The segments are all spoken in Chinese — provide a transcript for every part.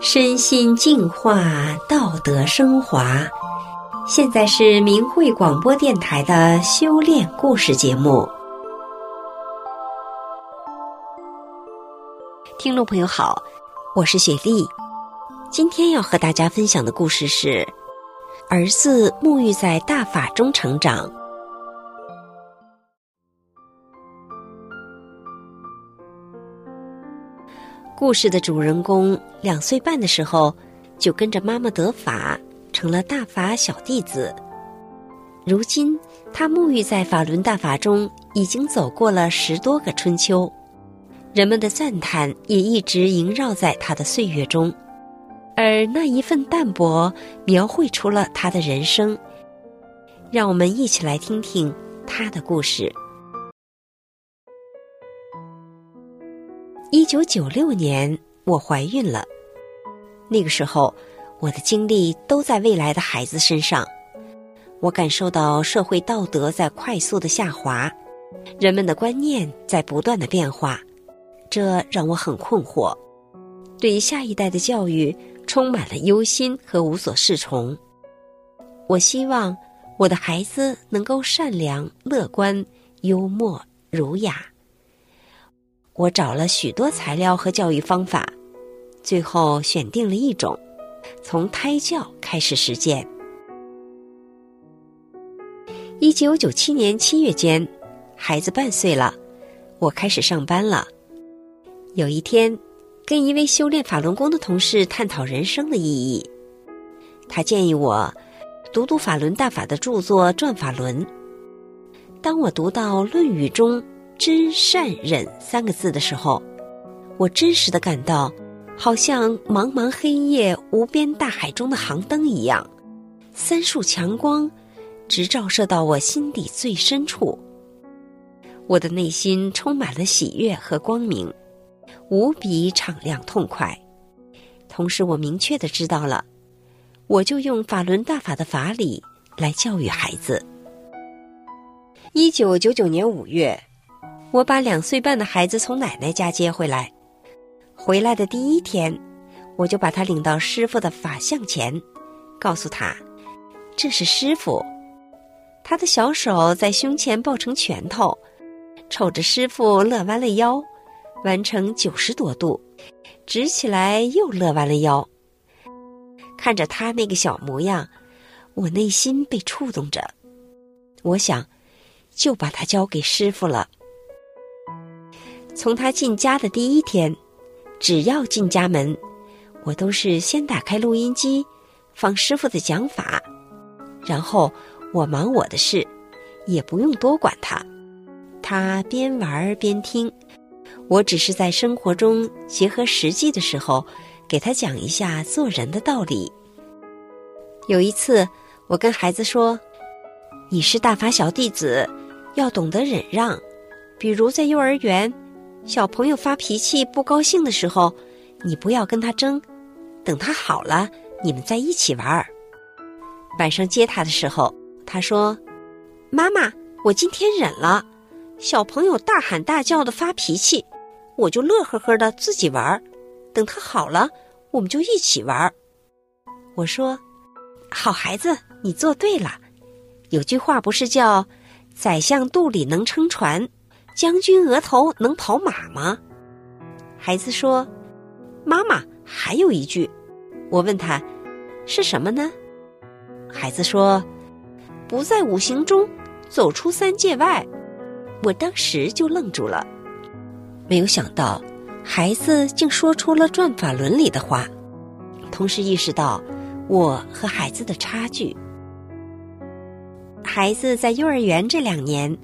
身心净化，道德升华。现在是明慧广播电台的修炼故事节目。听众朋友好，我是雪莉。今天要和大家分享的故事是：儿子沐浴在大法中成长。故事的主人公两岁半的时候，就跟着妈妈得法，成了大法小弟子。如今，他沐浴在法轮大法中，已经走过了十多个春秋，人们的赞叹也一直萦绕在他的岁月中，而那一份淡泊，描绘出了他的人生。让我们一起来听听他的故事。一九九六年，我怀孕了。那个时候，我的精力都在未来的孩子身上。我感受到社会道德在快速的下滑，人们的观念在不断的变化，这让我很困惑。对于下一代的教育充满了忧心和无所适从。我希望我的孩子能够善良、乐观、幽默、儒雅。我找了许多材料和教育方法，最后选定了一种，从胎教开始实践。一九九七年七月间，孩子半岁了，我开始上班了。有一天，跟一位修炼法轮功的同事探讨人生的意义，他建议我读读法轮大法的著作《转法轮》。当我读到《论语》中，真善忍三个字的时候，我真实的感到，好像茫茫黑夜、无边大海中的航灯一样，三束强光直照射到我心底最深处。我的内心充满了喜悦和光明，无比敞亮痛快。同时，我明确的知道了，我就用法轮大法的法理来教育孩子。一九九九年五月。我把两岁半的孩子从奶奶家接回来，回来的第一天，我就把他领到师傅的法像前，告诉他：“这是师傅。”他的小手在胸前抱成拳头，瞅着师傅乐弯了腰，弯成九十多度，直起来又乐弯了腰。看着他那个小模样，我内心被触动着。我想，就把他交给师傅了。从他进家的第一天，只要进家门，我都是先打开录音机，放师傅的讲法，然后我忙我的事，也不用多管他。他边玩边听，我只是在生活中结合实际的时候，给他讲一下做人的道理。有一次，我跟孩子说：“你是大法小弟子，要懂得忍让，比如在幼儿园。”小朋友发脾气、不高兴的时候，你不要跟他争，等他好了，你们在一起玩儿。晚上接他的时候，他说：“妈妈，我今天忍了。小朋友大喊大叫的发脾气，我就乐呵呵的自己玩儿。等他好了，我们就一起玩儿。”我说：“好孩子，你做对了。有句话不是叫‘宰相肚里能撑船’？”将军额头能跑马吗？孩子说：“妈妈，还有一句。”我问他：“是什么呢？”孩子说：“不在五行中，走出三界外。”我当时就愣住了，没有想到孩子竟说出了《转法轮》里的话，同时意识到我和孩子的差距。孩子在幼儿园这两年。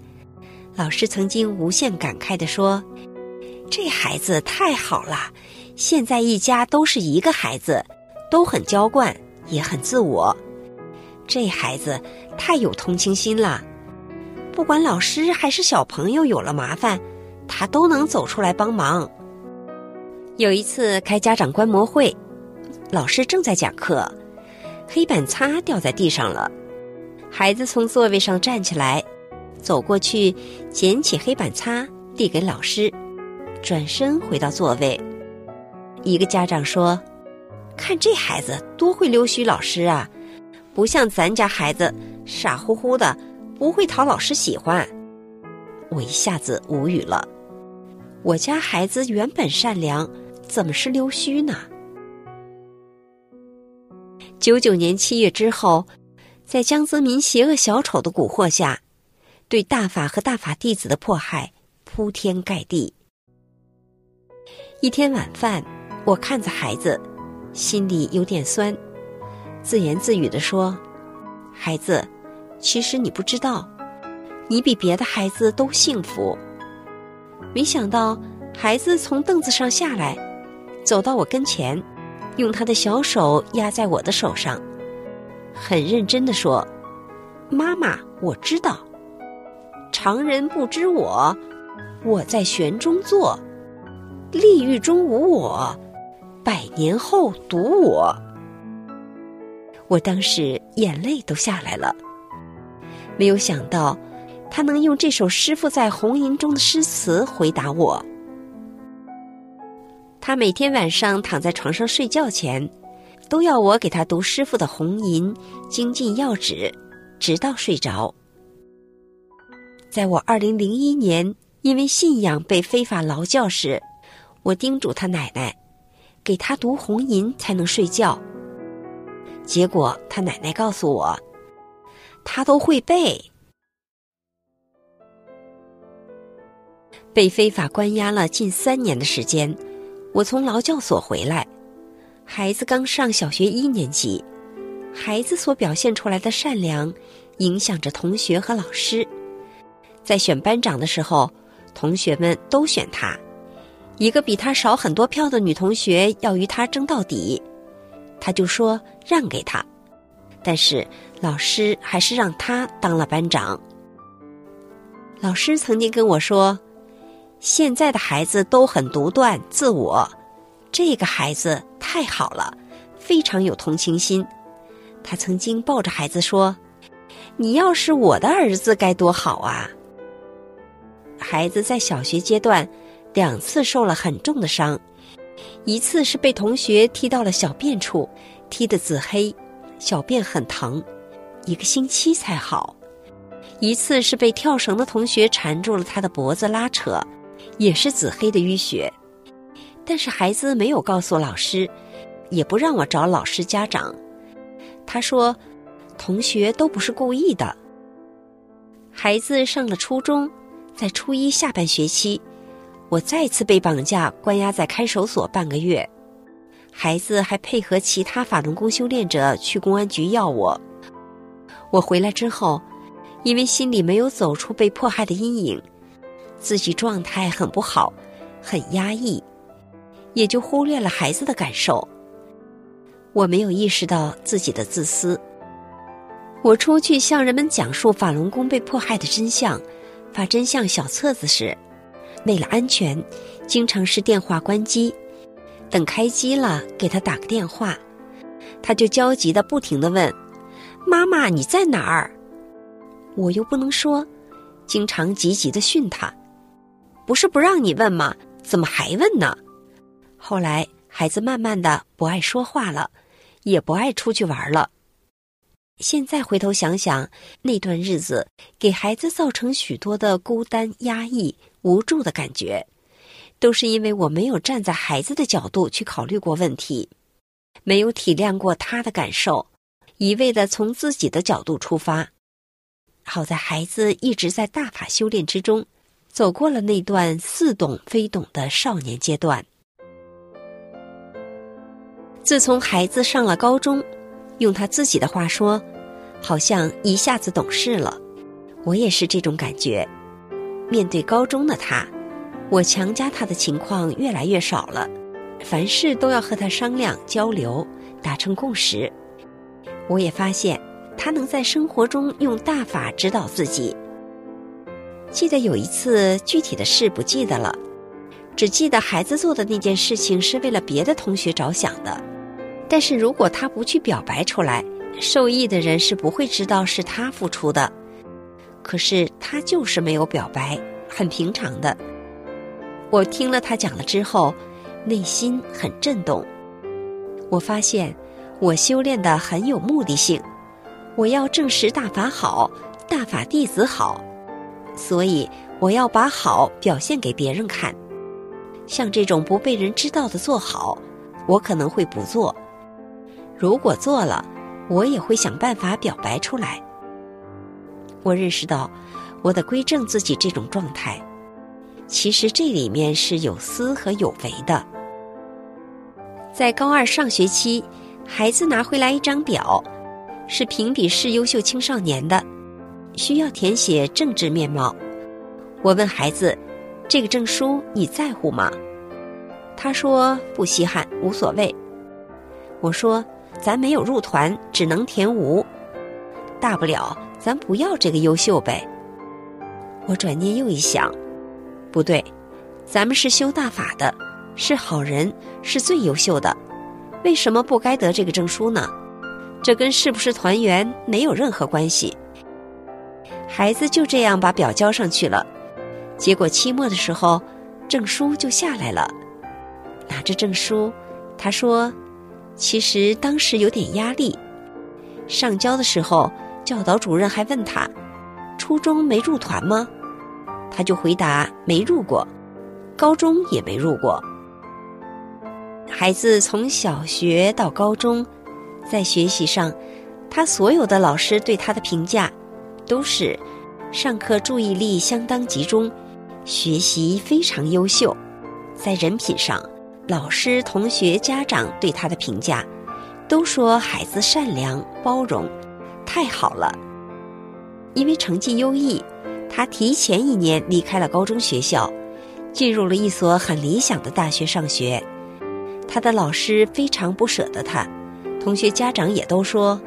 老师曾经无限感慨地说：“这孩子太好了，现在一家都是一个孩子，都很娇惯，也很自我。这孩子太有同情心了，不管老师还是小朋友有了麻烦，他都能走出来帮忙。”有一次开家长观摩会，老师正在讲课，黑板擦掉在地上了，孩子从座位上站起来。走过去，捡起黑板擦，递给老师，转身回到座位。一个家长说：“看这孩子多会溜须老师啊，不像咱家孩子傻乎乎的，不会讨老师喜欢。我一下子无语了。我家孩子原本善良，怎么是溜须呢？九九年七月之后，在江泽民邪恶小丑的蛊惑下，对大法和大法弟子的迫害铺天盖地。一天晚饭，我看着孩子，心里有点酸，自言自语地说：“孩子，其实你不知道，你比别的孩子都幸福。”没想到，孩子从凳子上下来，走到我跟前，用他的小手压在我的手上，很认真地说：“妈妈，我知道，常人不知我，我在玄中坐，立狱中无我，百年后独我。”我当时眼泪都下来了，没有想到。他能用这首师傅在红银中的诗词回答我。他每天晚上躺在床上睡觉前，都要我给他读师傅的红银精进要旨，直到睡着。在我二零零一年因为信仰被非法劳教时，我叮嘱他奶奶，给他读红银才能睡觉。结果他奶奶告诉我，他都会背。被非法关押了近三年的时间，我从劳教所回来，孩子刚上小学一年级，孩子所表现出来的善良，影响着同学和老师。在选班长的时候，同学们都选他，一个比他少很多票的女同学要与他争到底，他就说让给他，但是老师还是让他当了班长。老师曾经跟我说。现在的孩子都很独断自我，这个孩子太好了，非常有同情心。他曾经抱着孩子说：“你要是我的儿子该多好啊！”孩子在小学阶段两次受了很重的伤，一次是被同学踢到了小便处，踢得紫黑，小便很疼，一个星期才好；一次是被跳绳的同学缠住了他的脖子拉扯。也是紫黑的淤血，但是孩子没有告诉老师，也不让我找老师家长。他说，同学都不是故意的。孩子上了初中，在初一下半学期，我再次被绑架关押在看守所半个月。孩子还配合其他法轮功修炼者去公安局要我。我回来之后，因为心里没有走出被迫害的阴影。自己状态很不好，很压抑，也就忽略了孩子的感受。我没有意识到自己的自私。我出去向人们讲述法轮功被迫害的真相，发真相小册子时，为了安全，经常是电话关机，等开机了给他打个电话，他就焦急的不停的问：“妈妈你在哪儿？”我又不能说，经常急急的训他。不是不让你问吗？怎么还问呢？后来孩子慢慢的不爱说话了，也不爱出去玩了。现在回头想想，那段日子给孩子造成许多的孤单、压抑、无助的感觉，都是因为我没有站在孩子的角度去考虑过问题，没有体谅过他的感受，一味的从自己的角度出发。好在孩子一直在大法修炼之中。走过了那段似懂非懂的少年阶段。自从孩子上了高中，用他自己的话说，好像一下子懂事了。我也是这种感觉。面对高中的他，我强加他的情况越来越少了，凡事都要和他商量交流，达成共识。我也发现他能在生活中用大法指导自己。记得有一次，具体的事不记得了，只记得孩子做的那件事情是为了别的同学着想的。但是如果他不去表白出来，受益的人是不会知道是他付出的。可是他就是没有表白，很平常的。我听了他讲了之后，内心很震动。我发现我修炼的很有目的性，我要证实大法好，大法弟子好，所以我要把好表现给别人看。像这种不被人知道的做好，我可能会不做；如果做了，我也会想办法表白出来。我认识到，我得归正自己这种状态。其实这里面是有思和有为的。在高二上学期，孩子拿回来一张表，是评比市优秀青少年的，需要填写政治面貌。我问孩子：“这个证书你在乎吗？”他说：“不稀罕，无所谓。”我说：“咱没有入团，只能填无，大不了咱不要这个优秀呗。”我转念又一想。不对，咱们是修大法的，是好人，是最优秀的，为什么不该得这个证书呢？这跟是不是团员没有任何关系。孩子就这样把表交上去了，结果期末的时候，证书就下来了。拿着证书，他说：“其实当时有点压力。”上交的时候，教导主任还问他：“初中没入团吗？”他就回答没入过，高中也没入过。孩子从小学到高中，在学习上，他所有的老师对他的评价，都是上课注意力相当集中，学习非常优秀。在人品上，老师、同学、家长对他的评价，都说孩子善良、包容，太好了。因为成绩优异。他提前一年离开了高中学校，进入了一所很理想的大学上学。他的老师非常不舍得他，同学家长也都说，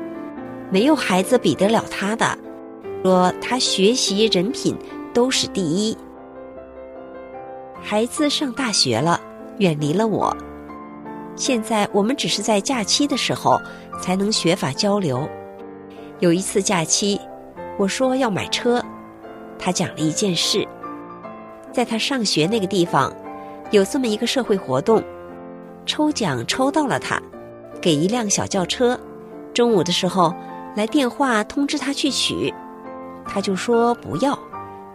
没有孩子比得了他的，说他学习人品都是第一。孩子上大学了，远离了我，现在我们只是在假期的时候才能学法交流。有一次假期，我说要买车。他讲了一件事，在他上学那个地方，有这么一个社会活动，抽奖抽到了他，给一辆小轿车。中午的时候来电话通知他去取，他就说不要。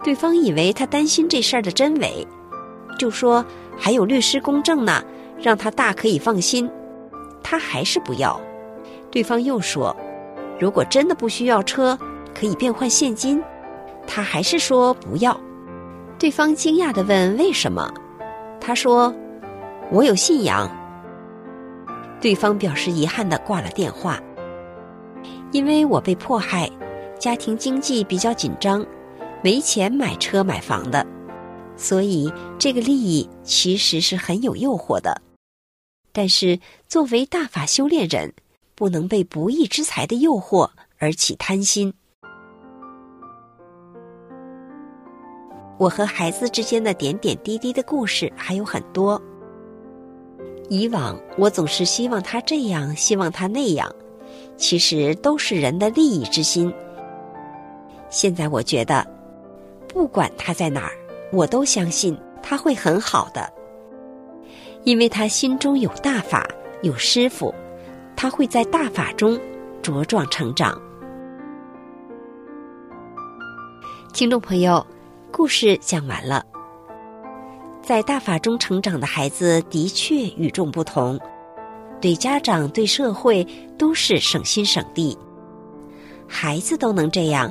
对方以为他担心这事儿的真伪，就说还有律师公证呢，让他大可以放心。他还是不要。对方又说，如果真的不需要车，可以变换现金。他还是说不要，对方惊讶地问：“为什么？”他说：“我有信仰。”对方表示遗憾地挂了电话。因为我被迫害，家庭经济比较紧张，没钱买车买房的，所以这个利益其实是很有诱惑的。但是作为大法修炼人，不能被不义之财的诱惑而起贪心。我和孩子之间的点点滴滴的故事还有很多。以往我总是希望他这样，希望他那样，其实都是人的利益之心。现在我觉得，不管他在哪儿，我都相信他会很好的，因为他心中有大法，有师傅，他会在大法中茁壮成长。听众朋友。故事讲完了，在大法中成长的孩子的确与众不同，对家长、对社会都是省心省力。孩子都能这样，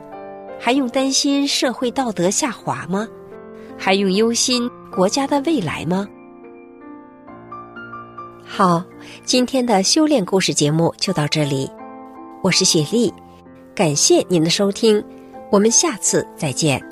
还用担心社会道德下滑吗？还用忧心国家的未来吗？好，今天的修炼故事节目就到这里，我是雪莉，感谢您的收听，我们下次再见。